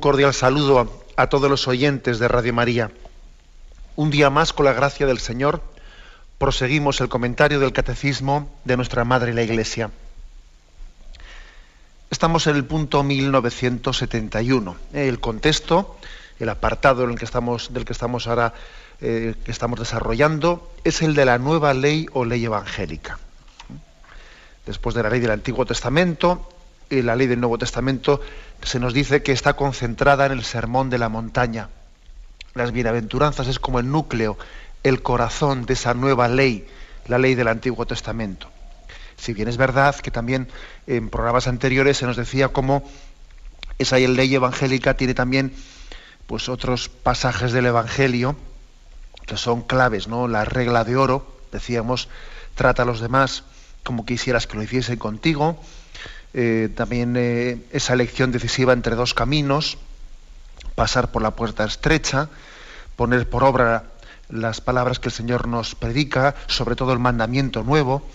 Cordial saludo a, todos los oyentes de Radio María. Un día más, con la gracia del Señor, proseguimos el comentario del Catecismo de nuestra Madre la Iglesia. Estamos en el punto 1971. El contexto, el apartado en el que estamos, del que estamos ahora eh, que estamos desarrollando, es el de la nueva ley o ley evangélica. Después de la ley del Antiguo Testamento, la ley del Nuevo Testamento se nos dice que está concentrada en el sermón de la montaña. Las bienaventuranzas es como el núcleo, el corazón de esa nueva ley, la ley del Antiguo Testamento. Si bien es verdad que también en programas anteriores se nos decía cómo esa ley evangélica tiene también pues otros pasajes del Evangelio que son claves, ¿no? La regla de oro, decíamos, trata a los demás como quisieras que lo hiciesen contigo, eh, también eh, esa elección decisiva entre dos caminos, pasar por la puerta estrecha, poner por obra las palabras que el Señor nos predica, sobre todo el mandamiento nuevo.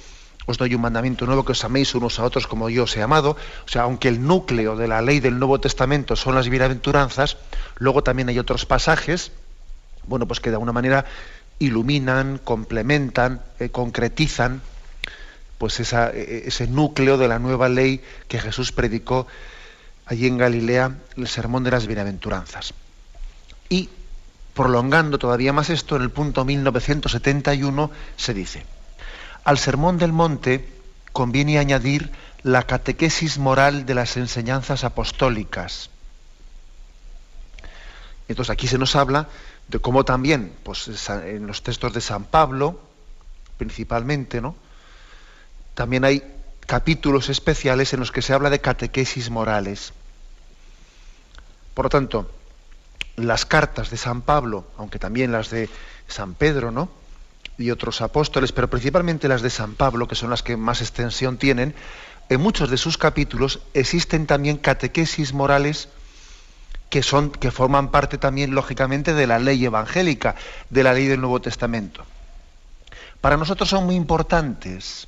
Os doy un mandamiento nuevo que os améis unos a otros como yo os he amado. O sea, aunque el núcleo de la ley del Nuevo Testamento son las bienaventuranzas, luego también hay otros pasajes, bueno, pues que de alguna manera iluminan, complementan, eh, concretizan pues esa, e, ese núcleo de la nueva ley que Jesús predicó allí en Galilea, el sermón de las bienaventuranzas. Y prolongando todavía más esto, en el punto 1971 se dice, al sermón del monte conviene añadir la catequesis moral de las enseñanzas apostólicas. Entonces aquí se nos habla de cómo también, pues en los textos de San Pablo, principalmente, ¿no? También hay capítulos especiales en los que se habla de catequesis morales. Por lo tanto, las cartas de San Pablo, aunque también las de San Pedro, ¿no? y otros apóstoles, pero principalmente las de San Pablo, que son las que más extensión tienen, en muchos de sus capítulos existen también catequesis morales que, son, que forman parte también, lógicamente, de la ley evangélica, de la ley del Nuevo Testamento. Para nosotros son muy importantes,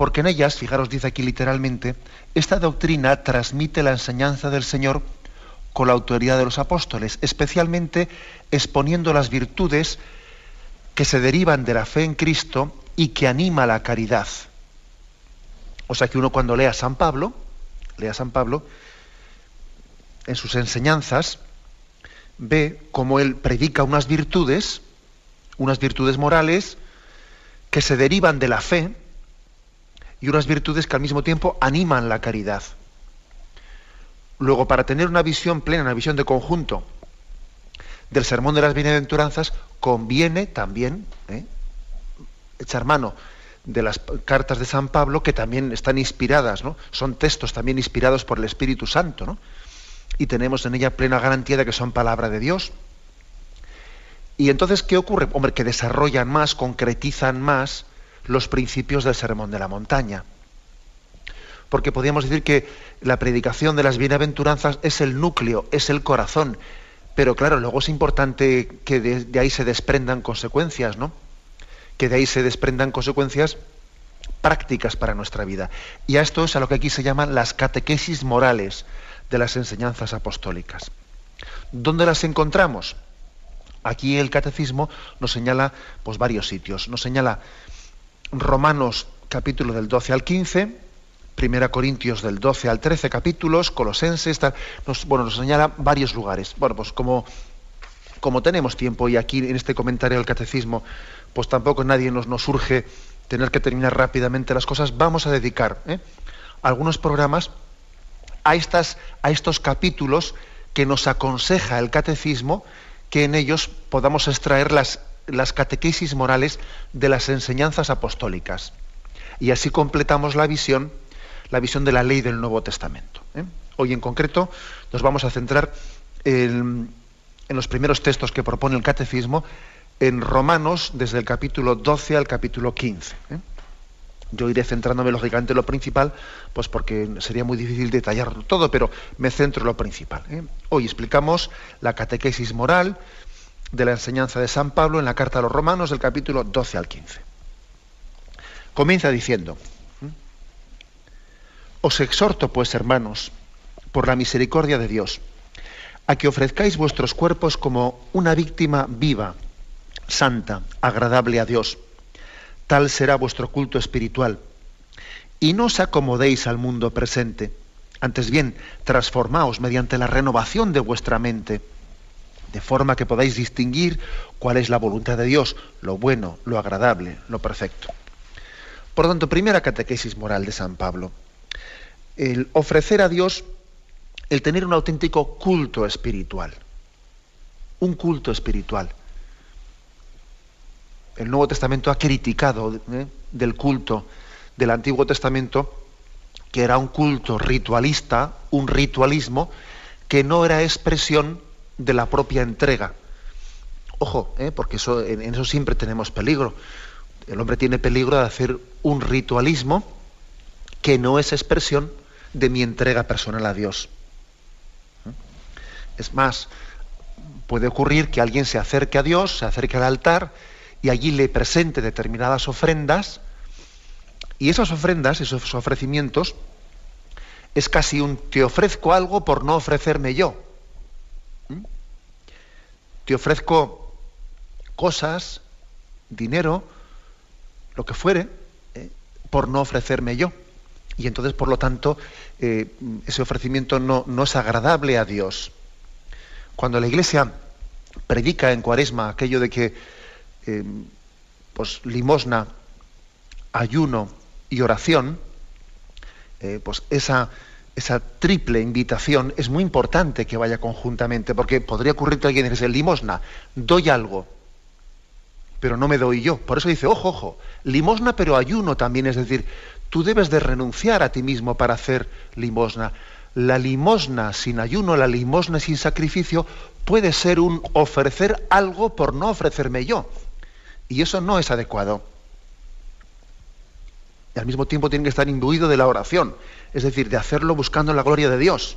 porque en ellas, fijaros, dice aquí literalmente, esta doctrina transmite la enseñanza del Señor con la autoridad de los apóstoles, especialmente exponiendo las virtudes que se derivan de la fe en Cristo y que anima la caridad. O sea que uno cuando lea a San Pablo, lea a San Pablo, en sus enseñanzas, ve cómo él predica unas virtudes, unas virtudes morales, que se derivan de la fe, y unas virtudes que al mismo tiempo animan la caridad. Luego, para tener una visión plena, una visión de conjunto del sermón de las bienaventuranzas, conviene también ¿eh? echar mano de las cartas de San Pablo, que también están inspiradas, ¿no? son textos también inspirados por el Espíritu Santo, ¿no? y tenemos en ella plena garantía de que son palabra de Dios. Y entonces, ¿qué ocurre? Hombre, que desarrollan más, concretizan más los principios del Sermón de la Montaña. Porque podríamos decir que la predicación de las bienaventuranzas es el núcleo, es el corazón, pero claro, luego es importante que de, ahí se desprendan consecuencias, ¿no? Que de ahí se desprendan consecuencias prácticas para nuestra vida. Y a esto es a lo que aquí se llaman las catequesis morales de las enseñanzas apostólicas. ¿Dónde las encontramos? Aquí el catecismo nos señala pues, varios sitios. Nos señala Romanos capítulo del 12 al 15, Primera Corintios del 12 al 13 capítulos, Colosenses, nos, bueno, nos señala varios lugares. Bueno, pues como, como tenemos tiempo y aquí en este comentario del catecismo, pues tampoco nadie nos, nos surge tener que terminar rápidamente las cosas, vamos a dedicar ¿eh? algunos programas a, estas, a estos capítulos que nos aconseja el catecismo que en ellos podamos extraer las las catequesis morales de las enseñanzas apostólicas. Y así completamos la visión, la visión de la ley del Nuevo Testamento. ¿eh? Hoy en concreto nos vamos a centrar en, los primeros textos que propone el catecismo en Romanos desde el capítulo 12 al capítulo 15. ¿eh? Yo iré centrándome lógicamente en lo principal, pues porque sería muy difícil detallar todo, pero me centro en lo principal. ¿eh? Hoy explicamos la catequesis moral de la enseñanza de San Pablo en la carta a los Romanos del capítulo 12 al 15. Comienza diciendo, os exhorto pues, hermanos, por la misericordia de Dios, a que ofrezcáis vuestros cuerpos como una víctima viva, santa, agradable a Dios. Tal será vuestro culto espiritual. Y no os acomodéis al mundo presente, antes bien, transformaos mediante la renovación de vuestra mente, de forma que podáis distinguir cuál es la voluntad de Dios, lo bueno, lo agradable, lo perfecto. Por tanto, primera catequesis moral de San Pablo. El ofrecer a Dios el tener un auténtico culto espiritual. Un culto espiritual. El Nuevo Testamento ha criticado ¿eh? del culto del Antiguo Testamento que era un culto ritualista, un ritualismo que no era expresión de la propia entrega. Ojo, ¿eh? porque eso, en eso siempre tenemos peligro. El hombre tiene peligro de hacer un ritualismo que no es expresión de mi entrega personal a Dios. Es más, puede ocurrir que alguien se acerque a Dios, se acerque al altar y allí le presente determinadas ofrendas y esas ofrendas, esos ofrecimientos, es casi un te ofrezco algo por no ofrecerme yo. ¿Mm? Te ofrezco cosas, dinero, lo que fuere, ¿eh? por no ofrecerme yo. Y entonces, por lo tanto, eh, ese ofrecimiento no, es agradable a Dios. Cuando la Iglesia predica en Cuaresma aquello de que eh, pues, limosna, ayuno y oración, pues esa, esa triple invitación es muy importante que vaya conjuntamente, porque podría ocurrir que alguien dice, limosna, doy algo, pero no me doy yo. Por eso dice, ojo, ojo, limosna pero ayuno también, es decir, tú debes de renunciar a ti mismo para hacer limosna la limosna sin ayuno, la limosna sin sacrificio, puede ser un ofrecer algo por no ofrecerme yo. Y eso no es adecuado. Y al mismo tiempo tiene que estar imbuido de la oración, es decir, de hacerlo buscando la gloria de Dios.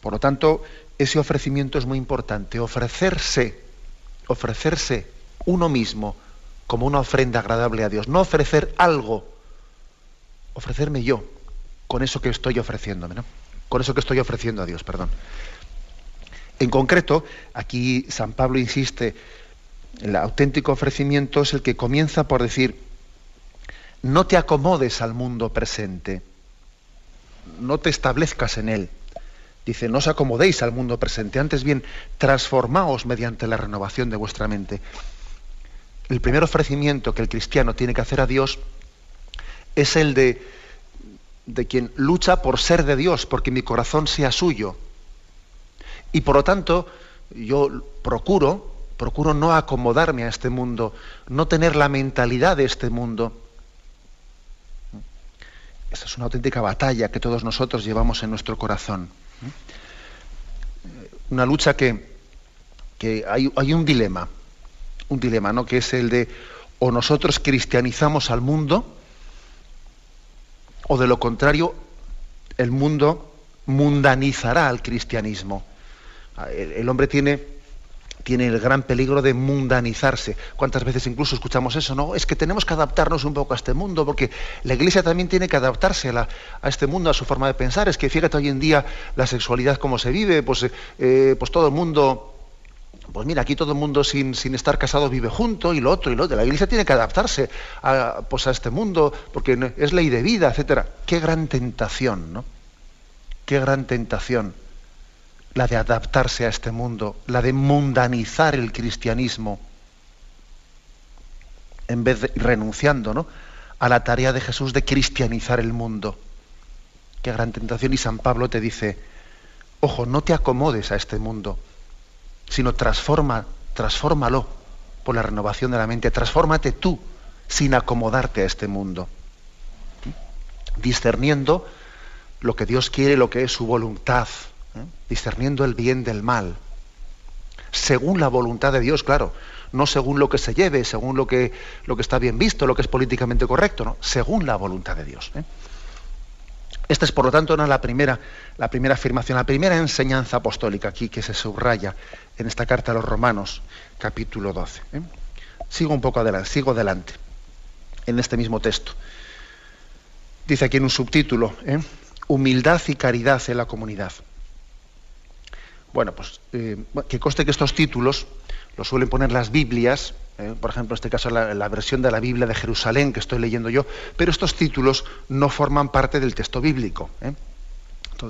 Por lo tanto, ese ofrecimiento es muy importante, ofrecerse, ofrecerse uno mismo como una ofrenda agradable a Dios, no ofrecer algo ofrecerme yo con eso que estoy ofreciéndome, ¿no? Con eso que estoy ofreciendo a Dios, perdón. En concreto, aquí San Pablo insiste, el auténtico ofrecimiento es el que comienza por decir, no te acomodes al mundo presente, no te establezcas en él. Dice, no os acomodéis al mundo presente, antes bien, transformaos mediante la renovación de vuestra mente. El primer ofrecimiento que el cristiano tiene que hacer a Dios es el de, de quien lucha por ser de Dios, porque mi corazón sea suyo. Y por lo tanto, yo procuro, procuro no acomodarme a este mundo, no tener la mentalidad de este mundo. Esta es una auténtica batalla que todos nosotros llevamos en nuestro corazón. Una lucha que, que hay, hay, un dilema, un dilema, ¿no? Que es el de o nosotros cristianizamos al mundo, o de lo contrario, el mundo mundanizará al cristianismo. El, hombre tiene, tiene el gran peligro de mundanizarse. ¿Cuántas veces incluso escuchamos eso? No, es que tenemos que adaptarnos un poco a este mundo, porque la Iglesia también tiene que adaptarse a, este mundo, a su forma de pensar. Es que fíjate hoy en día la sexualidad como se vive, pues, eh, pues todo el mundo pues mira, aquí todo el mundo sin, estar casado vive junto y lo otro y lo otro. La iglesia tiene que adaptarse a, pues a este mundo porque es ley de vida, etcétera. Qué gran tentación, ¿no? Qué gran tentación la de adaptarse a este mundo, la de mundanizar el cristianismo en vez de renunciando ¿no? a la tarea de Jesús de cristianizar el mundo. Qué gran tentación. Y San Pablo te dice, ojo, no te acomodes a este mundo sino transforma, transfórmalo por la renovación de la mente, transfórmate tú sin acomodarte a este mundo. discerniendo lo que Dios quiere, lo que es su voluntad, ¿eh? discerniendo el bien del mal, según la voluntad de Dios, claro, no según lo que se lleve, según lo que, lo que está bien visto, lo que es políticamente correcto, no, según la voluntad de Dios. ¿eh? Esta es, por lo tanto, la, primera, la primera afirmación, la primera enseñanza apostólica aquí que se subraya en esta carta a los Romanos, capítulo 12. ¿eh? Sigo un poco adelante, sigo adelante, en este mismo texto. Dice aquí en un subtítulo, humildad y caridad en la comunidad. Bueno, pues eh, que conste que estos títulos los suelen poner las Biblias, eh, por ejemplo, en este caso la, versión de la Biblia de Jerusalén que estoy leyendo yo, pero estos títulos no forman parte del texto bíblico. ¿eh?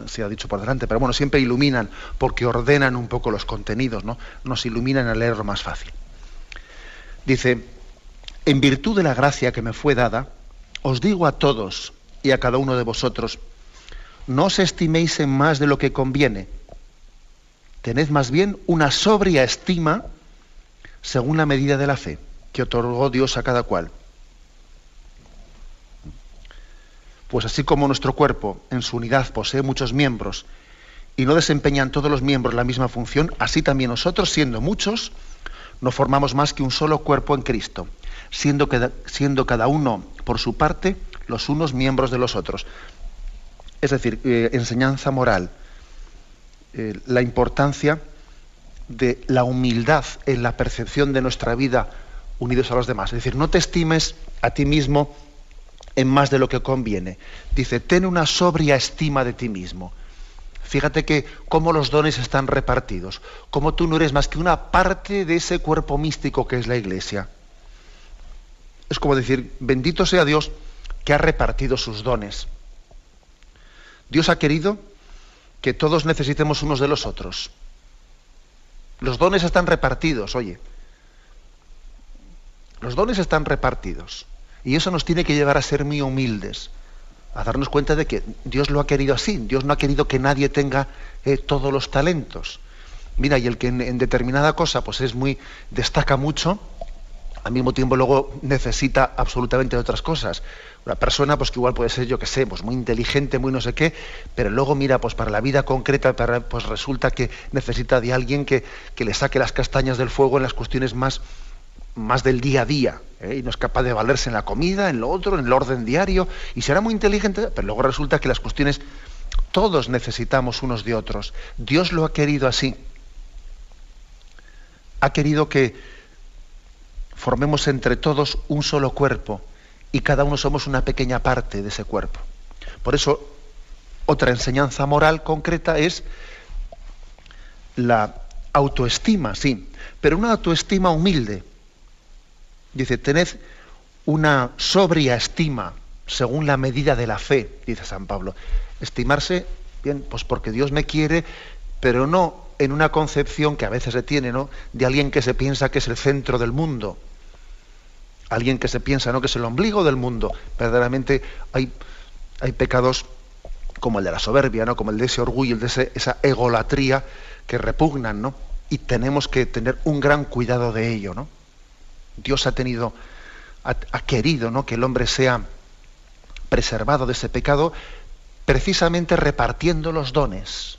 se ha dicho por delante, pero bueno, siempre iluminan porque ordenan un poco los contenidos, ¿no? Nos iluminan a leerlo más fácil. Dice, en virtud de la gracia que me fue dada, os digo a todos y a cada uno de vosotros, no os estiméis en más de lo que conviene. Tened más bien una sobria estima según la medida de la fe que otorgó Dios a cada cual. Pues así como nuestro cuerpo en su unidad posee muchos miembros y no desempeñan todos los miembros la misma función, así también nosotros, siendo muchos, no formamos más que un solo cuerpo en Cristo, siendo, siendo cada uno por su parte los unos miembros de los otros. Es decir, eh, enseñanza moral, eh, la importancia de la humildad en la percepción de nuestra vida unidos a los demás. Es decir, no te estimes a ti mismo en más de lo que conviene. Dice, ten una sobria estima de ti mismo. Fíjate que cómo los dones están repartidos, cómo tú no eres más que una parte de ese cuerpo místico que es la iglesia. Es como decir, bendito sea Dios que ha repartido sus dones. Dios ha querido que todos necesitemos unos de los otros. Los dones están repartidos, oye. Los dones están repartidos. Y eso nos tiene que llevar a ser muy humildes, a darnos cuenta de que Dios lo ha querido así. Dios no ha querido que nadie tenga eh, todos los talentos. Mira, y el que en, determinada cosa pues es muy, destaca mucho, al mismo tiempo luego necesita absolutamente otras cosas. Una persona pues que igual puede ser, yo que sé, pues muy inteligente, muy no sé qué, pero luego mira, pues para la vida concreta, pues resulta que necesita de alguien que, le saque las castañas del fuego en las cuestiones más, más del día a día, ¿eh? y no es capaz de valerse en la comida, en lo otro, en el orden diario, y será muy inteligente, pero luego resulta que las cuestiones, todos necesitamos unos de otros. Dios lo ha querido así. Ha querido que formemos entre todos un solo cuerpo y cada uno somos una pequeña parte de ese cuerpo. Por eso, otra enseñanza moral concreta es la autoestima, sí, pero una autoestima humilde. Dice, tened una sobria estima según la medida de la fe, dice San Pablo. Estimarse, bien, pues porque Dios me quiere, pero no en una concepción que a veces se tiene, ¿no? De alguien que se piensa que es el centro del mundo alguien que se piensa ¿no? que es el ombligo del mundo. Verdaderamente hay, hay pecados como el de la soberbia, ¿no? como el de ese orgullo, el de esa egolatría que repugnan, ¿no? Y tenemos que tener un gran cuidado de ello, ¿no? Dios ha tenido, ha, querido, ¿no? Que el hombre sea preservado de ese pecado, precisamente repartiendo los dones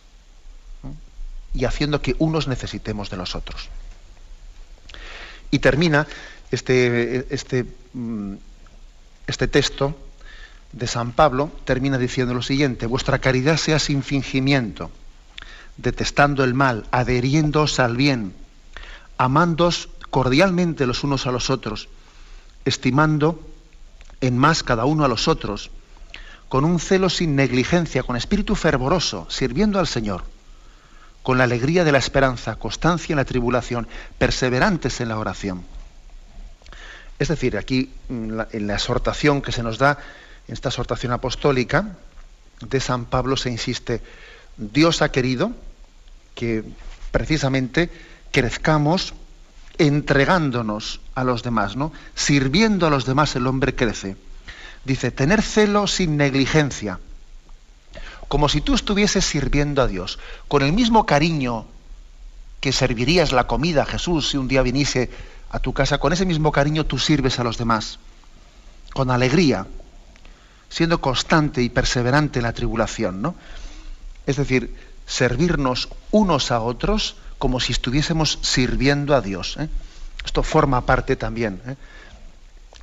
y haciendo que unos necesitemos de los otros. Y termina este, este, mm, este texto de San Pablo termina diciendo lo siguiente, vuestra caridad sea sin fingimiento, detestando el mal, adheriéndoos al bien, amándoos cordialmente los unos a los otros, estimando en más cada uno a los otros, con un celo sin negligencia, con espíritu fervoroso, sirviendo al Señor, con la alegría de la esperanza, constancia en la tribulación, perseverantes en la oración. Es decir, aquí mm, en la exhortación que se nos da, en esta exhortación apostólica de San Pablo se insiste, Dios ha querido que precisamente crezcamos entregándonos a los demás, ¿no? Sirviendo a los demás el hombre crece. Dice, tener celo sin negligencia, como si tú estuvieses sirviendo a Dios, con el mismo cariño que servirías la comida a Jesús si un día viniese a tu casa, con ese mismo cariño tú sirves a los demás, con alegría. siendo constante y perseverante en la tribulación, ¿no? Es decir, servirnos unos a otros como si estuviésemos sirviendo a Dios. ¿eh? Esto forma parte también ¿eh?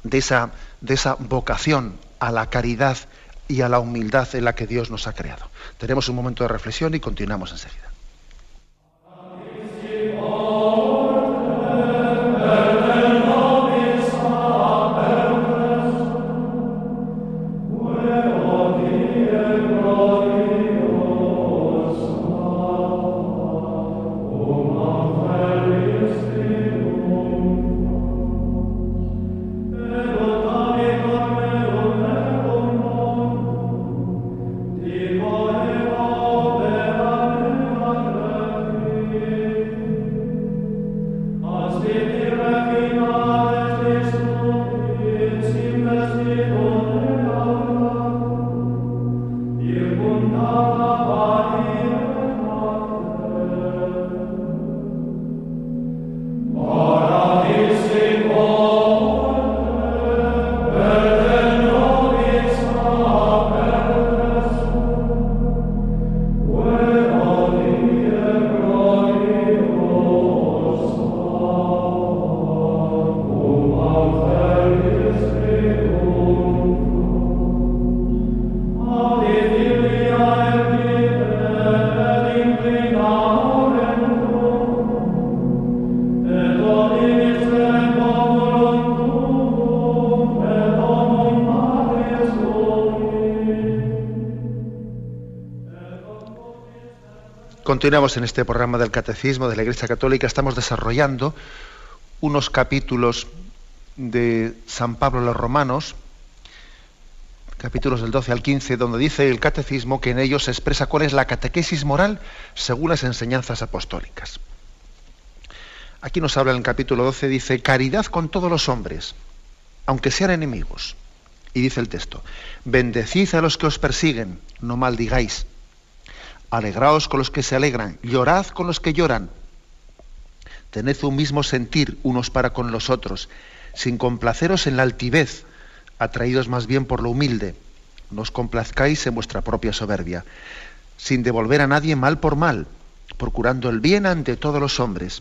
de, esa, de esa vocación a la caridad y a la humildad en la que Dios nos ha creado. Tenemos un momento de reflexión y continuamos enseguida. Continuamos en este programa del Catecismo de la Iglesia Católica. Estamos desarrollando unos capítulos de San Pablo los Romanos, capítulos del 12 al 15, donde dice el Catecismo que en ellos se expresa cuál es la catequesis moral según las enseñanzas apostólicas. Aquí nos habla en el capítulo 12, dice, caridad con todos los hombres, aunque sean enemigos. Y dice el texto, bendecid a los que os persiguen, no maldigáis Alegraos con los que se alegran, llorad con los que lloran. Tened un mismo sentir unos para con los otros, sin complaceros en la altivez, atraídos más bien por lo humilde. No os complazcáis en vuestra propia soberbia, sin devolver a nadie mal por mal, procurando el bien ante todos los hombres.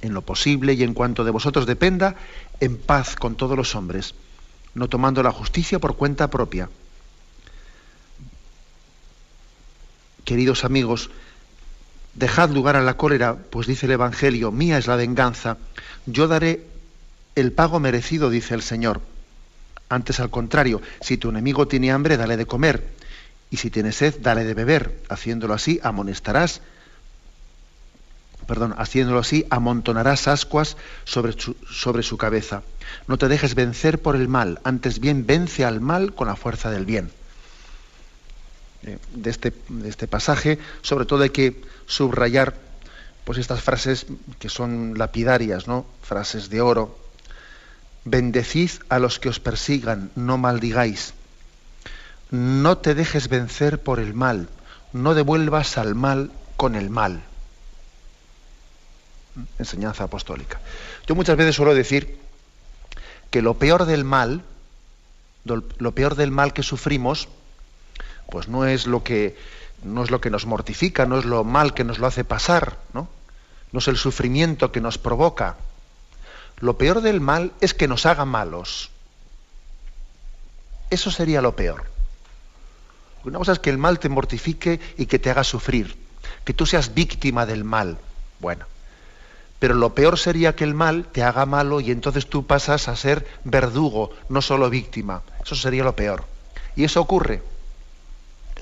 En lo posible y en cuanto de vosotros dependa, en paz con todos los hombres, no tomando la justicia por cuenta propia queridos amigos, dejad lugar a la cólera, pues dice el Evangelio, mía es la venganza, yo daré el pago merecido, dice el Señor. Antes al contrario, si tu enemigo tiene hambre, dale de comer, y si tiene sed, dale de beber. Haciéndolo así, amonestarás, perdón, haciéndolo así, amontonarás ascuas sobre sobre su cabeza. No te dejes vencer por el mal, antes bien vence al mal con la fuerza del bien. Eh, de, este, de este pasaje, sobre todo hay que subrayar pues estas frases que son lapidarias, ¿no? Frases de oro. Bendecid a los que os persigan, no maldigáis. No te dejes vencer por el mal, no devuelvas al mal con el mal. Enseñanza apostólica. Yo muchas veces suelo decir que lo peor del mal, lo peor del mal que sufrimos, pues no es lo que no es lo que nos mortifica, no es lo mal que nos lo hace pasar, ¿no? No es el sufrimiento que nos provoca. Lo peor del mal es que nos haga malos. Eso sería lo peor. Una cosa es que el mal te mortifique y que te haga sufrir, que tú seas víctima del mal. Bueno, pero lo peor sería que el mal te haga malo y entonces tú pasas a ser verdugo, no solo víctima. Eso sería lo peor. Y eso ocurre.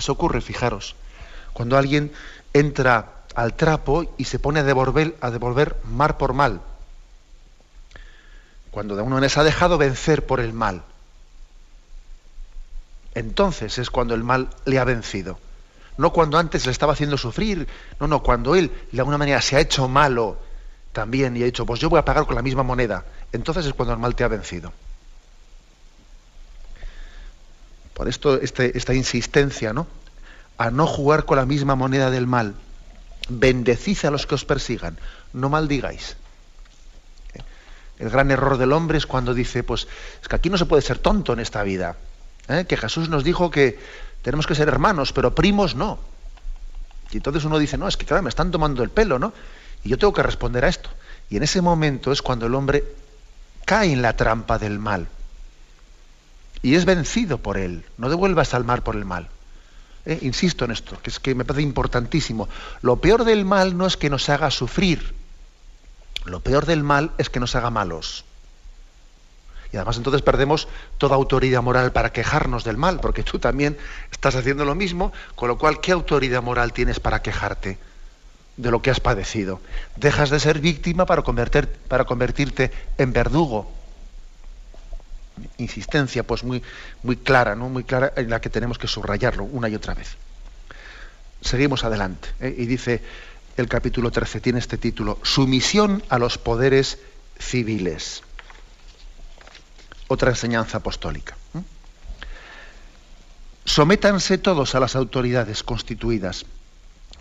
Eso ocurre, fijaros, cuando alguien entra al trapo y se pone a devolver, a devolver mal por mal. Cuando de uno se ha dejado vencer por el mal. Entonces es cuando el mal le ha vencido. No cuando antes le estaba haciendo sufrir. No, no, cuando él de alguna manera se ha hecho malo también y ha dicho, pues yo voy a pagar con la misma moneda. Entonces es cuando el mal te ha vencido. Por esto este, esta insistencia, ¿no? A no jugar con la misma moneda del mal. Bendecid a los que os persigan, no maldigáis. El gran error del hombre es cuando dice, pues es que aquí no se puede ser tonto en esta vida. ¿eh? que Jesús nos dijo que tenemos que ser hermanos, pero primos no. Y entonces uno dice, no, es que claro, me están tomando el pelo, ¿no? Y yo tengo que responder a esto. Y en ese momento es cuando el hombre cae en la trampa del mal. Y es vencido por él. No devuelvas al mal por el mal. ¿Eh? Insisto en esto, que es que me parece importantísimo. Lo peor del mal no es que nos haga sufrir. Lo peor del mal es que nos haga malos. Y además entonces perdemos toda autoridad moral para quejarnos del mal, porque tú también estás haciendo lo mismo, con lo cual, ¿qué autoridad moral tienes para quejarte de lo que has padecido? Dejas de ser víctima para, para convertirte en verdugo. Insistencia, pues muy, muy clara, ¿no? Muy clara en la que tenemos que subrayarlo una y otra vez. Seguimos adelante. ¿eh? Y dice el capítulo 13, tiene este título, Sumisión a los poderes civiles otra enseñanza apostólica. Sométanse todos a las autoridades constituidas,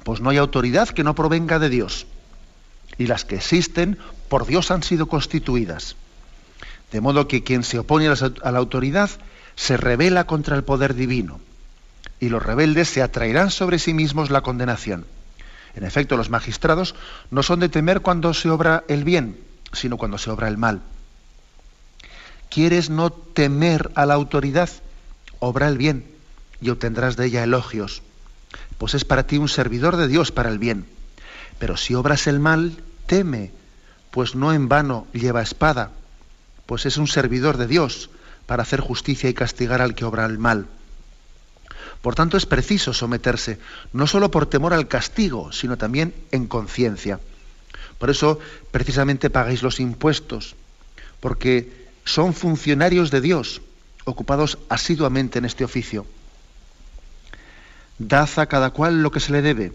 pues no hay autoridad que no provenga de Dios, y las que existen por Dios han sido constituidas. De modo que quien se opone a la autoridad se revela contra el poder divino, y los rebeldes se atraerán sobre sí mismos la condenación. En efecto, los magistrados no son de temer cuando se obra el bien, sino cuando se obra el mal. ¿Quieres no temer a la autoridad? Obra el bien y obtendrás de ella elogios. Pues es para ti un servidor de Dios para el bien. Pero si obras el mal, teme, pues no en vano lleva espada, pues es un servidor de Dios para hacer justicia y castigar al que obra el mal. Por tanto, es preciso someterse, no solo por temor al castigo, sino también en conciencia. Por eso, precisamente, pagáis los impuestos, porque son funcionarios de Dios, ocupados asiduamente en este oficio. Dad a cada cual lo que se le debe,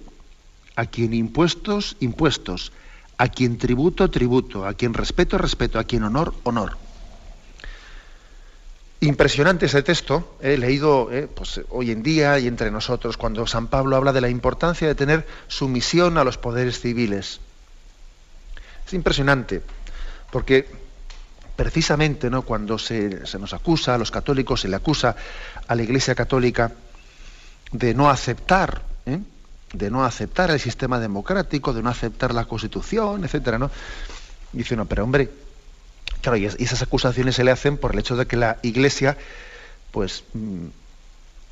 a quien impuestos, impuestos, a quien tributo, tributo, a quien respeto, respeto, a quien honor, honor. Impresionante ese texto, he leído eh, pues, hoy en día y entre nosotros, cuando San Pablo habla de la importancia de tener sumisión a los poderes civiles. Es impresionante, porque precisamente ¿no? cuando se, nos acusa, a los católicos se le acusa a la Iglesia Católica de no aceptar, ¿eh? de no aceptar el sistema democrático, de no aceptar la Constitución, etcétera, ¿no? dice, no, pero hombre, claro, y esas acusaciones se le hacen por el hecho de que la Iglesia, pues, mm,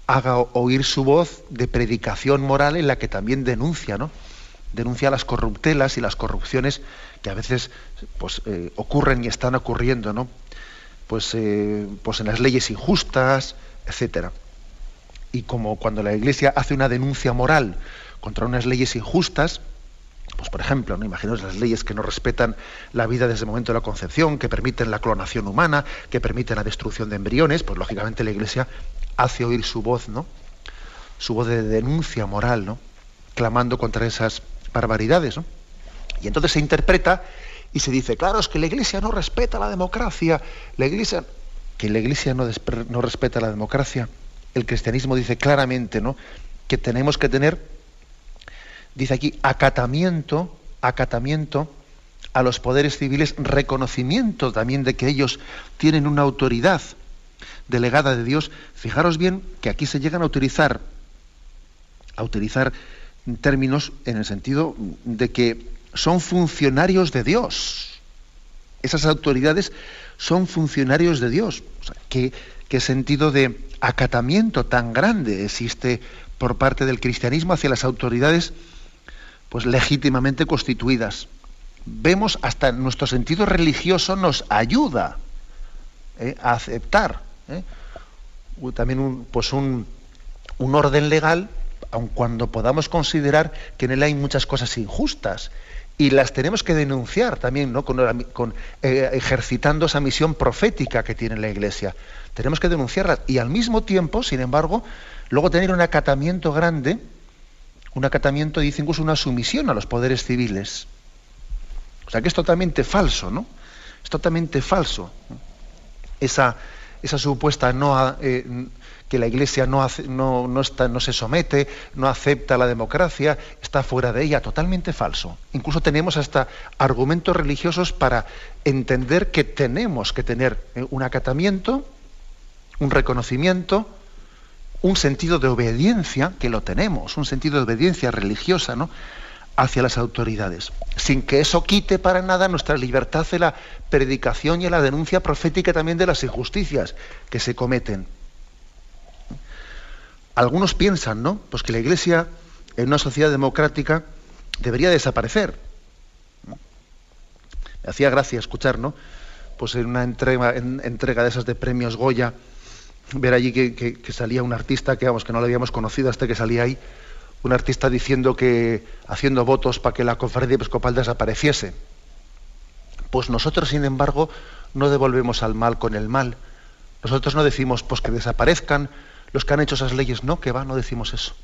haga oír su voz de predicación moral en la que también denuncia, ¿no? Denuncia las corruptelas y las corrupciones que a veces pues, eh, ocurren y están ocurriendo, ¿no? Pues, eh, pues en las leyes injustas, etcétera. Y como cuando la Iglesia hace una denuncia moral contra unas leyes injustas, pues por ejemplo, ¿no? imaginaos las leyes que no respetan la vida desde el momento de la concepción, que permiten la clonación humana, que permiten la destrucción de embriones, pues lógicamente la Iglesia hace oír su voz, ¿no? Su voz de denuncia moral, ¿no? Clamando contra esas barbaridades, ¿no? Y entonces se interpreta y se dice, claro, es que la Iglesia no respeta la democracia, la Iglesia, que la Iglesia no, no respeta la democracia. El cristianismo dice claramente, ¿no? Que tenemos que tener, dice aquí, acatamiento, acatamiento a los poderes civiles, reconocimiento también de que ellos tienen una autoridad delegada de Dios. Fijaros bien que aquí se llegan a utilizar, a utilizar términos en el sentido de que son funcionarios de Dios. Esas autoridades son funcionarios de Dios. ¿qué, ¿qué, sentido de acatamiento tan grande existe por parte del cristianismo hacia las autoridades pues legítimamente constituidas? Vemos hasta nuestro sentido religioso nos ayuda ¿eh? a aceptar ¿eh? también un, pues un, un orden legal aun cuando podamos considerar que en él hay muchas cosas injustas y las tenemos que denunciar también, ¿no? con, eh, ejercitando esa misión profética que tiene la Iglesia. Tenemos que denunciarlas y al mismo tiempo, sin embargo, luego tener un acatamiento grande, un acatamiento, dice incluso una sumisión a los poderes civiles. O sea que es totalmente falso, ¿no? Es totalmente falso. Esa, esa supuesta no, eh, que la Iglesia no, no, está, no se somete, no acepta la democracia, está fuera de ella, totalmente falso. Incluso tenemos hasta argumentos religiosos para entender que tenemos que tener eh, un acatamiento un reconocimiento, un sentido de obediencia, que lo tenemos, un sentido de obediencia religiosa, ¿no? hacia las autoridades, sin que eso quite para nada nuestra libertad de la predicación y la denuncia profética también de las injusticias que se cometen. Algunos piensan, ¿no? Pues que la Iglesia en una sociedad democrática debería desaparecer. Me hacía gracia escuchar, ¿no? Pues en una entrega, entrega de esas de premios Goya, ver allí que, salía un artista que, vamos, que no lo habíamos conocido hasta que salía ahí, un artista diciendo que, haciendo votos para que la conferencia episcopal desapareciese. Pues nosotros, sin embargo, no devolvemos al mal con el mal. Nosotros no decimos, pues que desaparezcan los que han hecho esas leyes. No, que va, no decimos eso.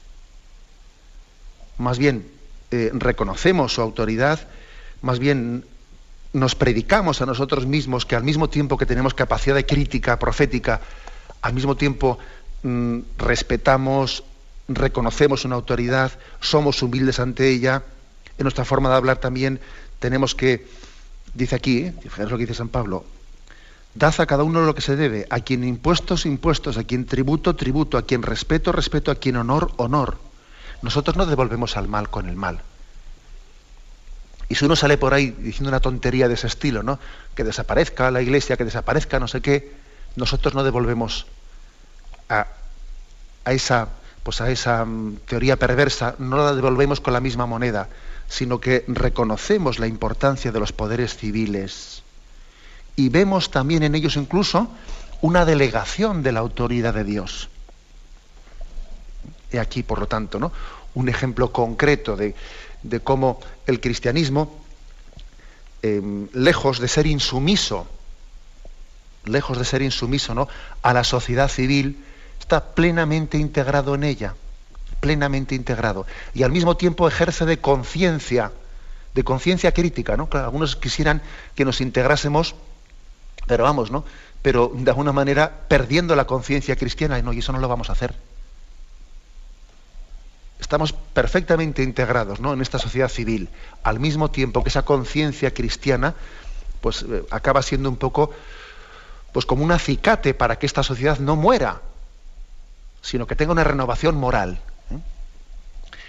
Más bien, eh, reconocemos su autoridad, más bien nos predicamos a nosotros mismos que al mismo tiempo que tenemos capacidad de crítica profética, al mismo tiempo mm, respetamos, reconocemos una autoridad, somos humildes ante ella, en nuestra forma de hablar también tenemos que, dice aquí, ¿eh? es lo que dice San Pablo, dad a cada uno lo que se debe, a quien impuestos, impuestos, a quien tributo, tributo, a quien respeto, respeto, a quien honor, honor. Nosotros no devolvemos al mal con el mal. Y si uno sale por ahí diciendo una tontería de ese estilo, ¿no? Que desaparezca la iglesia, que desaparezca no sé qué, nosotros no devolvemos a, esa, pues a esa mm, teoría perversa, no la devolvemos con la misma moneda, sino que reconocemos la importancia de los poderes civiles y vemos también en ellos incluso una delegación de la autoridad de Dios. He aquí, por lo tanto, ¿no? un ejemplo concreto de, de cómo el cristianismo, em, lejos de ser insumiso, lejos de ser insumiso ¿no? a la sociedad civil, está plenamente integrado en ella, plenamente integrado. Y al mismo tiempo ejerce de conciencia, de conciencia crítica. ¿no? algunos quisieran que nos integrásemos, pero vamos, ¿no? Pero de alguna manera perdiendo la conciencia cristiana, no, y eso no lo vamos a hacer estamos perfectamente integrados ¿no? en esta sociedad civil, al mismo tiempo que esa conciencia cristiana pues, eh, acaba siendo un poco pues, como un acicate para que esta sociedad no muera, sino que tenga una renovación moral. ¿eh?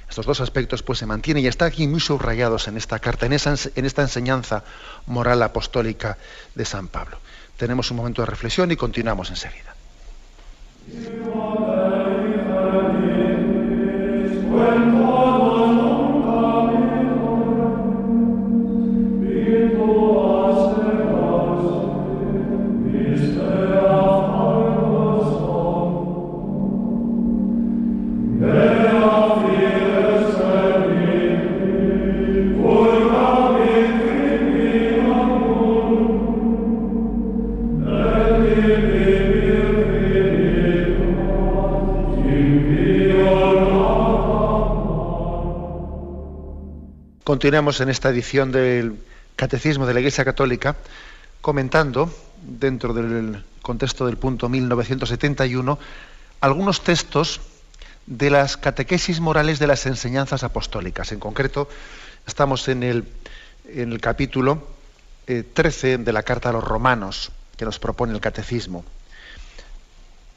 Estos dos aspectos pues, se mantienen y están aquí muy subrayados en esta carta, en, en esta enseñanza moral apostólica de San Pablo. Tenemos un momento de reflexión y continuamos enseguida. Continuamos en esta edición del Catecismo de la Iglesia Católica comentando, dentro del contexto del punto 1971, algunos textos de las catequesis morales de las enseñanzas apostólicas. En concreto, estamos en el, capítulo 13 eh, de la Carta a los Romanos, que nos propone el Catecismo.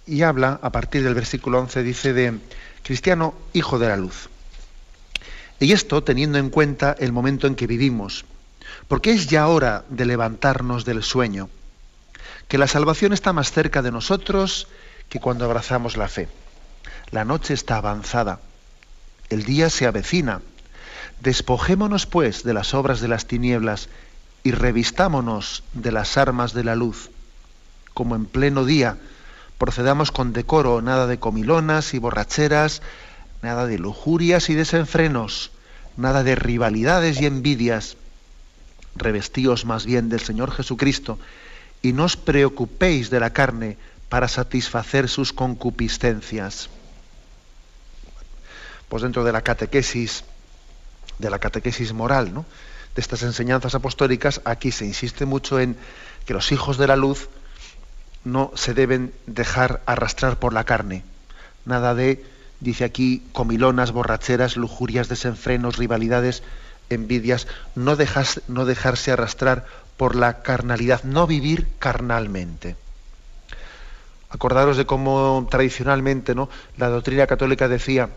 Y habla, a partir del versículo 11, dice de cristiano hijo de la luz. Y esto teniendo en cuenta el momento en que vivimos, porque es ya hora de levantarnos del sueño, que la salvación está más cerca de nosotros que cuando abrazamos la fe. La noche está avanzada, el día se avecina. Despojémonos, pues, de las obras de las tinieblas y revistámonos de las armas de la luz. Como en pleno día, procedamos con decoro, nada de comilonas y borracheras, nada de lujurias y desenfrenos, nada de rivalidades y envidias. Revestíos más bien del Señor Jesucristo y no os preocupéis de la carne para satisfacer sus concupiscencias. Pues dentro de la catequesis, de la catequesis moral, de estas enseñanzas apostólicas, aquí se insiste mucho en que los hijos de la luz no se deben dejar arrastrar por la carne. Nada de dice aquí, comilonas, borracheras, lujurias, desenfrenos, rivalidades, envidias, no, no dejarse arrastrar por la carnalidad, no vivir carnalmente. Acordaros de cómo tradicionalmente ¿no? la doctrina católica decía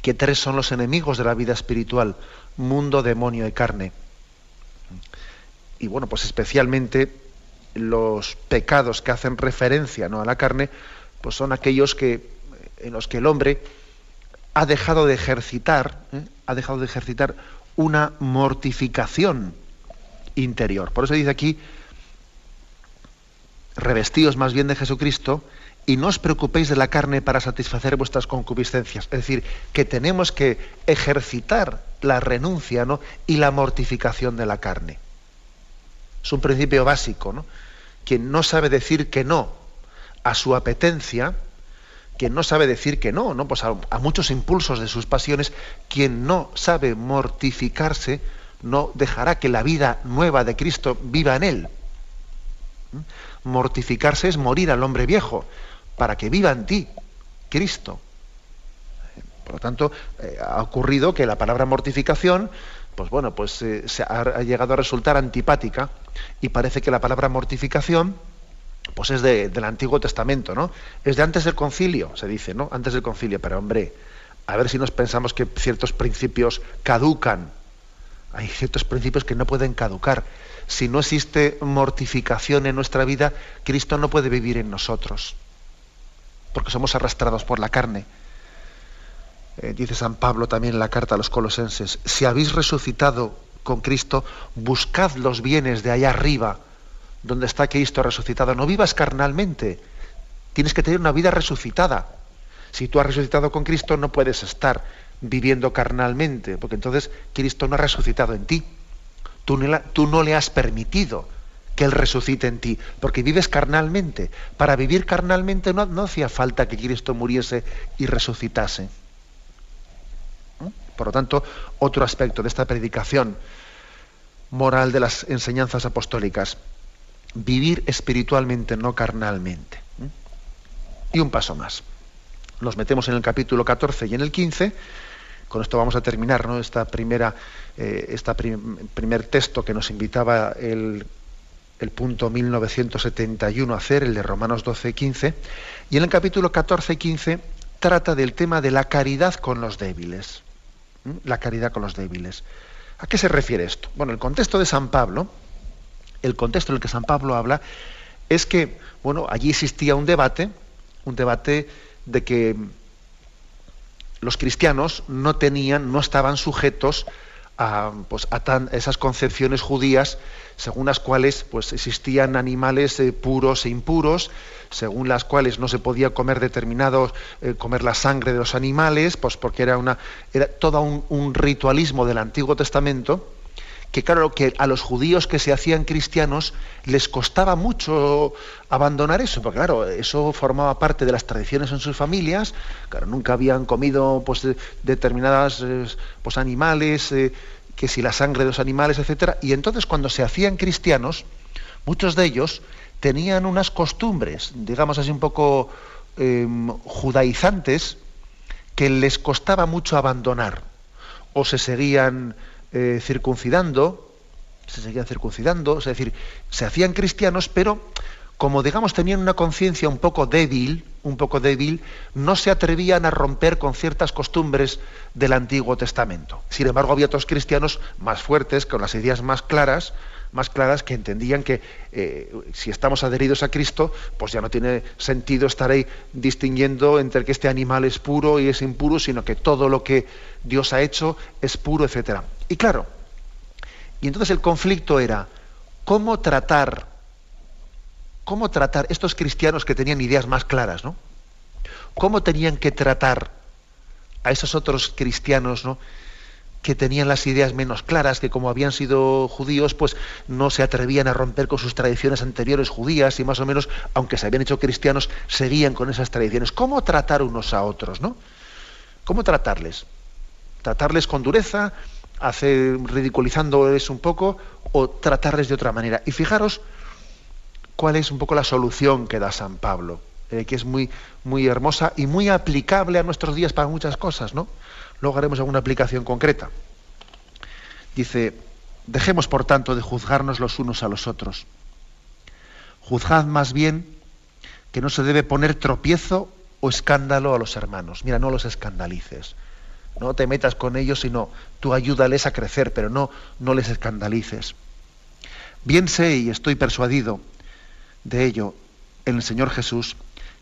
que tres son los enemigos de la vida espiritual, mundo, demonio y carne. Y bueno, pues especialmente los pecados que hacen referencia ¿no? a la carne, pues son aquellos que, en los que el hombre ha dejado de ejercitar, ¿eh? ha dejado de ejercitar una mortificación interior. Por eso dice aquí, revestíos más bien de Jesucristo y no os preocupéis de la carne para satisfacer vuestras concupiscencias. Es decir, que tenemos que ejercitar la renuncia ¿no? y la mortificación de la carne. Es un principio básico. ¿no? Quien no sabe decir que no a su apetencia, quien no sabe decir que no, ¿no? Pues a, muchos impulsos de sus pasiones, quien no sabe mortificarse, no dejará que la vida nueva de Cristo viva en él. ¿Mm? Mortificarse es morir al hombre viejo, para que viva en ti Cristo. Por lo tanto, eh, ha ocurrido que la palabra mortificación, pues bueno, pues eh, se ha, llegado a resultar antipática y parece que la palabra mortificación, pues es de, del Antiguo Testamento, ¿no? Es de antes del concilio, se dice, ¿no? Antes del concilio, pero hombre, a ver si nos pensamos que ciertos principios caducan. Hay ciertos principios que no pueden caducar. Si no existe mortificación en nuestra vida, Cristo no puede vivir en nosotros porque somos arrastrados por la carne. Eh, dice San Pablo también en la carta a los colosenses, si habéis resucitado con Cristo, buscad los bienes de allá arriba, donde está Cristo resucitado. No vivas carnalmente, tienes que tener una vida resucitada. Si tú has resucitado con Cristo, no puedes estar viviendo carnalmente, porque entonces Cristo no ha resucitado en ti. Tú no, le has permitido que Él resucite en ti, porque vives carnalmente. Para vivir carnalmente no, no hacía falta que Cristo muriese y resucitase. Por lo tanto, otro aspecto de esta predicación moral de las enseñanzas apostólicas, vivir espiritualmente, no carnalmente. Y un paso más. Nos metemos en el capítulo 14 y en el 15. Con esto vamos a terminar ¿no? esta primera, eh, primer texto que nos invitaba el el punto 1971 hacer, el de Romanos 12, 15, y en el capítulo 14, 15 trata del tema de la caridad con los débiles. La caridad con los débiles. ¿A qué se refiere esto? Bueno, el contexto de San Pablo, el contexto en el que San Pablo habla, es que, bueno, allí existía un debate, un debate de que los cristianos no tenían, no estaban sujetos a, pues, a tan, esas concepciones judías según las cuales pues, existían animales eh, puros e impuros, según las cuales no se podía comer determinados, eh, comer la sangre de los animales, pues porque era, una, era todo un, un, ritualismo del Antiguo Testamento, que claro, que a los judíos que se hacían cristianos les costaba mucho abandonar eso, porque claro, eso formaba parte de las tradiciones en sus familias, claro, nunca habían comido pues, de, determinadas eh, pues, animales, eh, que si la sangre de los animales, etcétera, y entonces cuando se hacían cristianos, muchos de ellos tenían unas costumbres, digamos así un poco eh, judaizantes, que les costaba mucho abandonar, o se seguían eh, circuncidando, se seguían circuncidando, es decir, se hacían cristianos, pero como digamos tenían una conciencia un poco débil, un poco débil, no se atrevían a romper con ciertas costumbres del Antiguo Testamento. Sin embargo, había otros cristianos más fuertes, con las ideas más claras, más claras, que entendían que eh, si estamos adheridos a Cristo, pues ya no tiene sentido estar ahí distinguiendo entre que este animal es puro y es impuro, sino que todo lo que Dios ha hecho es puro, etc. Y claro, y entonces el conflicto era cómo tratar cómo tratar estos cristianos que tenían ideas más claras, ¿no? ¿Cómo tenían que tratar a esos otros cristianos, ¿no? Que tenían las ideas menos claras, que como habían sido judíos, pues no se atrevían a romper con sus tradiciones anteriores judías y más o menos, aunque se habían hecho cristianos, seguían con esas tradiciones. ¿Cómo tratar unos a otros, no? ¿Cómo tratarles? ¿Tratarles con dureza, hacer, ridiculizándoles un poco, o tratarles de otra manera? Y fijaros cuál es un poco la solución que da San Pablo, eh, que es muy, muy hermosa y muy aplicable a nuestros días para muchas cosas, ¿no? Luego haremos alguna aplicación concreta. Dice, dejemos por tanto de juzgarnos los unos a los otros. Juzgad más bien que no se debe poner tropiezo o escándalo a los hermanos. Mira, no los escandalices. No te metas con ellos, sino tú ayúdales a crecer, pero no, no les escandalices. Bien sé y estoy persuadido de ello en el Señor Jesús,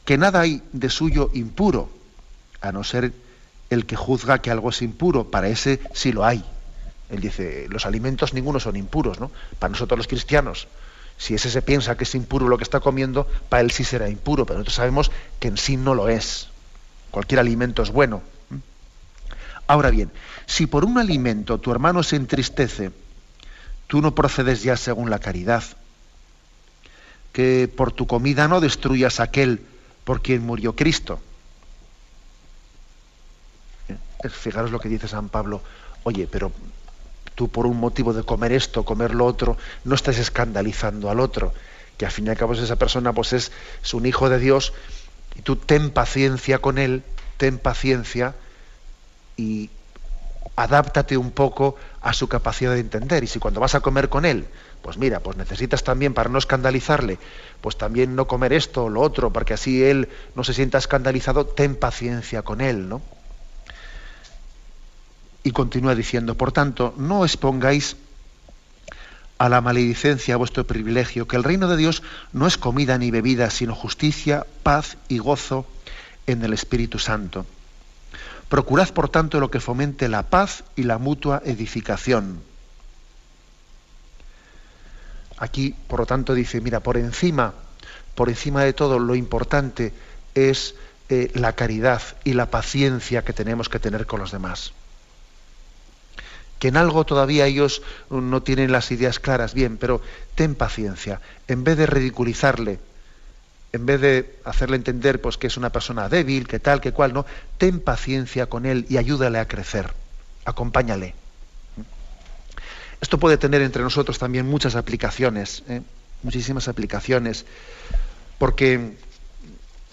que nada hay de suyo impuro, a no ser el que juzga que algo es impuro, para ese sí lo hay. Él dice, los alimentos ninguno son impuros, ¿no? Para nosotros los cristianos, si ese se piensa que es impuro lo que está comiendo, para él sí será impuro, pero nosotros sabemos que en sí no lo es. Cualquier alimento es bueno. Ahora bien, si por un alimento tu hermano se entristece, tú no procedes ya según la caridad. Que por tu comida no destruyas aquel por quien murió Cristo. Fijaros lo que dice San Pablo. Oye, pero tú por un motivo de comer esto, comer lo otro, no estás escandalizando al otro, que al fin y al cabo esa persona pues es, es un hijo de Dios, y tú ten paciencia con él, ten paciencia y adáptate un poco a su capacidad de entender. Y si cuando vas a comer con él, pues mira, pues necesitas también para no escandalizarle, pues también no comer esto o lo otro, porque así él no se sienta escandalizado, ten paciencia con él, ¿no? Y continúa diciendo, por tanto, no expongáis a la maledicencia vuestro privilegio, que el reino de Dios no es comida ni bebida, sino justicia, paz y gozo en el Espíritu Santo. Procurad, por tanto, lo que fomente la paz y la mutua edificación. Aquí, por lo tanto, dice, mira, por encima, por encima de todo, lo importante es eh, la caridad y la paciencia que tenemos que tener con los demás que en algo todavía ellos no tienen las ideas claras, bien, pero ten paciencia. En vez de ridiculizarle, en vez de hacerle entender pues, que es una persona débil, que tal, que cual, no, ten paciencia con él y ayúdale a crecer. Acompáñale. Esto puede tener entre nosotros también muchas aplicaciones, ¿eh? muchísimas aplicaciones, porque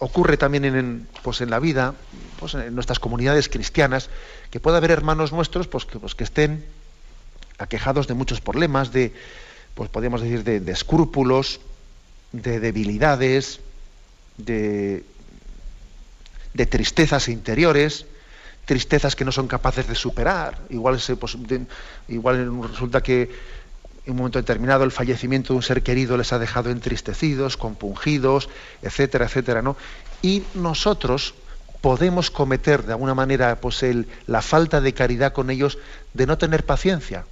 ocurre también en, pues en la vida, pues en nuestras comunidades cristianas, que puede haber hermanos nuestros pues, que, pues, que estén aquejados de muchos problemas, de, pues podríamos decir, de, escrúpulos, de debilidades, de, de, tristezas interiores, tristezas que no son capaces de superar. Igual, se, pues, igual resulta que en un momento determinado el fallecimiento de un ser querido les ha dejado entristecidos, compungidos, etcétera, etcétera, ¿no? Y nosotros podemos cometer de alguna manera pues la falta de caridad con ellos de no tener paciencia,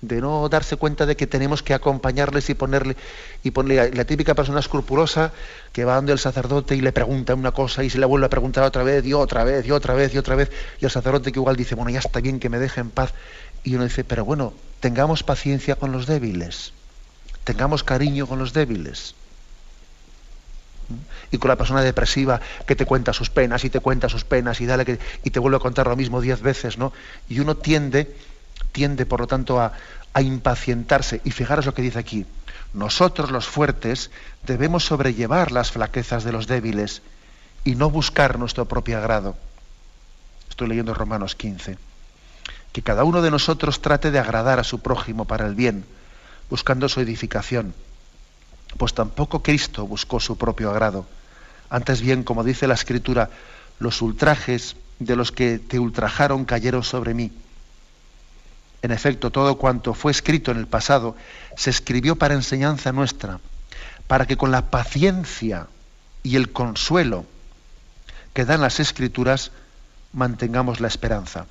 de no darse cuenta de que tenemos que acompañarles y ponerle y ponerle la típica persona escrupulosa que va donde el sacerdote y le pregunta una cosa y se le vuelve a preguntar otra vez y otra vez y otra vez y otra vez y el sacerdote que igual dice bueno ya está bien que me deje en paz y uno dice pero bueno tengamos paciencia con los débiles, tengamos cariño con los débiles. Y con la persona depresiva que te cuenta sus penas y te cuenta sus penas y, dale y te vuelve a contar lo mismo diez veces, ¿no? Y uno tiende, tiende por lo tanto a, a impacientarse. Y fijaros lo que dice aquí. Nosotros los fuertes debemos sobrellevar las flaquezas de los débiles y no buscar nuestro propio agrado. Estoy leyendo Romanos 15 que cada uno de nosotros trate de agradar a su prójimo para el bien, buscando su edificación. Pues tampoco Cristo buscó su propio agrado. Antes bien, como dice la Escritura, los ultrajes de los que te ultrajaron cayeron sobre mí. En efecto, todo cuanto fue escrito en el pasado se escribió para enseñanza nuestra, para que con la paciencia y el consuelo que dan las escrituras mantengamos la esperanza.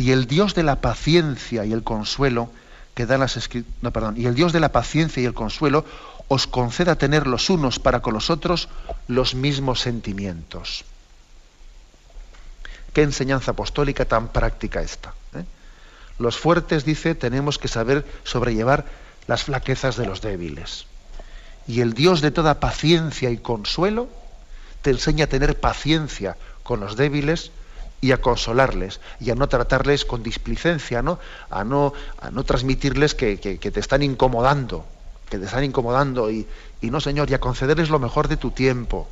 Y el Dios de la paciencia y el consuelo que da las no, perdón, y el Dios de la paciencia y el consuelo os conceda tener los unos para con los otros los mismos sentimientos. Qué enseñanza apostólica tan práctica esta. ¿eh? Los fuertes, dice, tenemos que saber sobrellevar las flaquezas de los débiles. Y el Dios de toda paciencia y consuelo te enseña a tener paciencia con los débiles y a consolarles y a no tratarles con displicencia, ¿no? A no, a no transmitirles que, te están incomodando, que te están incomodando y, y, no, Señor, y a concederles lo mejor de tu tiempo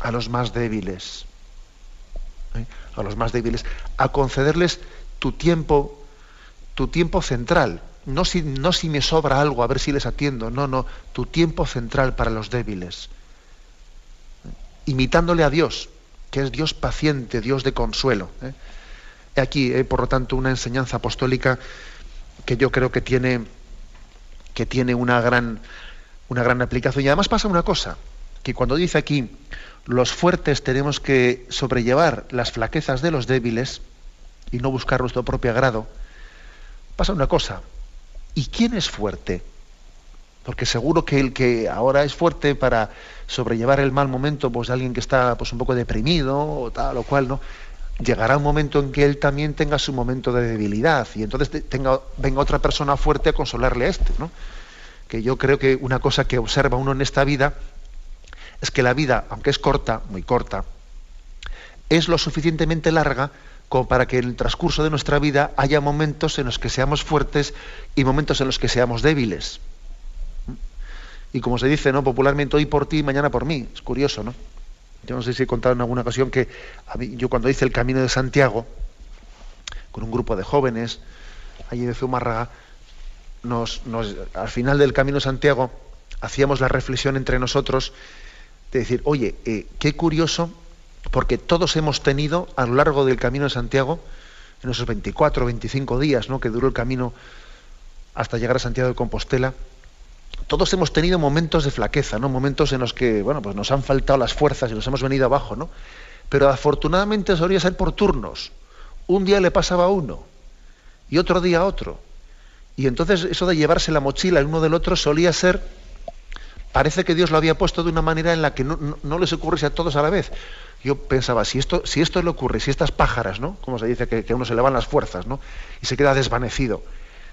a los más débiles, ¿eh? a los más débiles, a concederles tu tiempo, tu tiempo central, no si, no si me sobra algo a ver si les atiendo, no, no, tu tiempo central para los débiles. imitándole a Dios, que es Dios paciente, Dios de consuelo. ¿eh? Aquí, eh, por lo tanto, una enseñanza apostólica que yo creo que tiene, que tiene una, gran, una gran aplicación. Y además pasa una cosa, que cuando dice aquí, los fuertes tenemos que sobrellevar las flaquezas de los débiles y no buscar nuestro propio agrado, pasa una cosa. ¿Y quién es fuerte? Porque seguro que el que ahora es fuerte para sobrellevar el mal momento, pues alguien que está pues un poco deprimido o tal o cual, ¿no? Llegará un momento en que él también tenga su momento de debilidad y entonces tenga, venga otra persona fuerte a consolarle a este, ¿no? Que yo creo que una cosa que observa uno en esta vida es que la vida, aunque es corta, muy corta, es lo suficientemente larga como para que en el transcurso de nuestra vida haya momentos en los que seamos fuertes y momentos en los que seamos débiles. Y como se dice, ¿no? Popularmente, hoy por ti, mañana por mí. Es curioso, ¿no? Yo no sé si he contado en alguna ocasión que yo cuando hice el Camino de Santiago, con un grupo de jóvenes, allí de Zumárraga, nos, al final del Camino de Santiago hacíamos la reflexión entre nosotros de decir, oye, eh, qué curioso, porque todos hemos tenido a lo largo del Camino de Santiago, en esos 24 o 25 días ¿no? que duró el camino hasta llegar a Santiago de Compostela, todos hemos tenido momentos de flaqueza, ¿no? Momentos en los que, bueno, pues nos han faltado las fuerzas y nos hemos venido abajo, ¿no? Pero afortunadamente solía ser por turnos. Un día le pasaba a uno y otro día a otro. Y entonces eso de llevarse la mochila el uno del otro solía ser, parece que Dios lo había puesto de una manera en la que no, les ocurriese a todos a la vez. Yo pensaba, si esto, si esto le ocurre, si estas pájaras, ¿no? Como se dice, que, que a uno se le van las fuerzas, ¿no? Y se queda desvanecido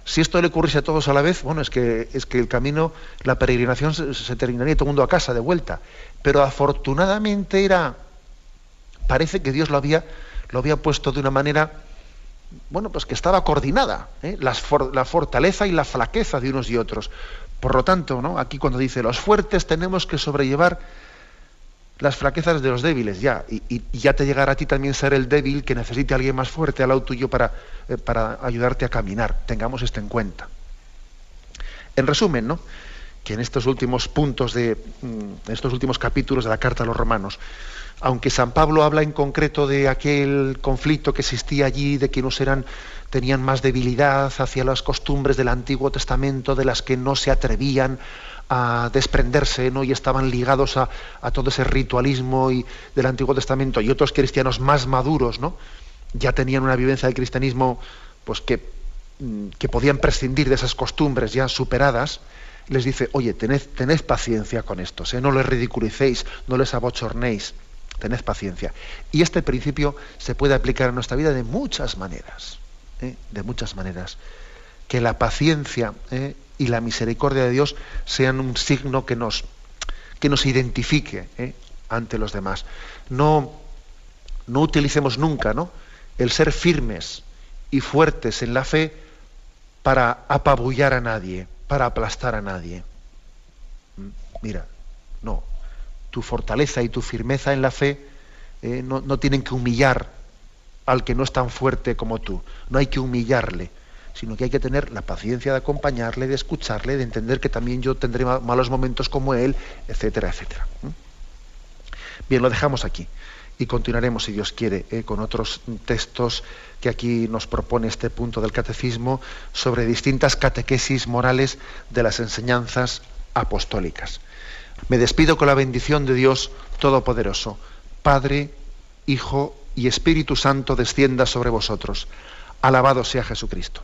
si esto le ocurriese a todos a la vez, bueno, es que, es que el camino, la peregrinación se, terminaría todo el mundo a casa de vuelta. Pero afortunadamente era, parece que Dios lo había, lo había puesto de una manera, bueno, pues que estaba coordinada, ¿eh? la, fortaleza y la flaqueza de unos y otros. Por lo tanto, ¿no? aquí cuando dice, los fuertes tenemos que sobrellevar las fraquezas de los débiles, ya, y, ya te llegará a ti también ser el débil que necesite alguien más fuerte al lado tuyo para, eh, para ayudarte a caminar. Tengamos esto en cuenta. En resumen, ¿no? que en estos últimos puntos de mm, estos últimos capítulos de la carta a los romanos, aunque San Pablo habla en concreto de aquel conflicto que existía allí, de que eran tenían más debilidad hacia las costumbres del Antiguo Testamento, de las que no se atrevían a desprenderse ¿no? y estaban ligados a, todo ese ritualismo y del Antiguo Testamento y otros cristianos más maduros ¿no? ya tenían una vivencia del cristianismo pues que, mm, que podían prescindir de esas costumbres ya superadas, les dice, oye, tened, tened paciencia con estos, ¿eh? no les ridiculicéis, no les abochornéis, tened paciencia. Y este principio se puede aplicar en nuestra vida de muchas maneras, ¿eh? de muchas maneras. Que la paciencia ¿eh? Y la misericordia de Dios sean un signo que nos, que nos identifique ¿eh? ante los demás. No, no utilicemos nunca ¿no? el ser firmes y fuertes en la fe para apabullar a nadie, para aplastar a nadie. ¿Mm? Mira, no. Tu fortaleza y tu firmeza en la fe eh, no, no tienen que humillar al que no es tan fuerte como tú. No hay que humillarle sino que hay que tener la paciencia de acompañarle, de escucharle, de entender que también yo tendré malos momentos como él, etcétera, etcétera. Bien, lo dejamos aquí y continuaremos, si Dios quiere, eh, con otros textos que aquí nos propone este punto del catecismo sobre distintas catequesis morales de las enseñanzas apostólicas. Me despido con la bendición de Dios Todopoderoso, Padre, Hijo y Espíritu Santo descienda sobre vosotros. Alabado sea Jesucristo.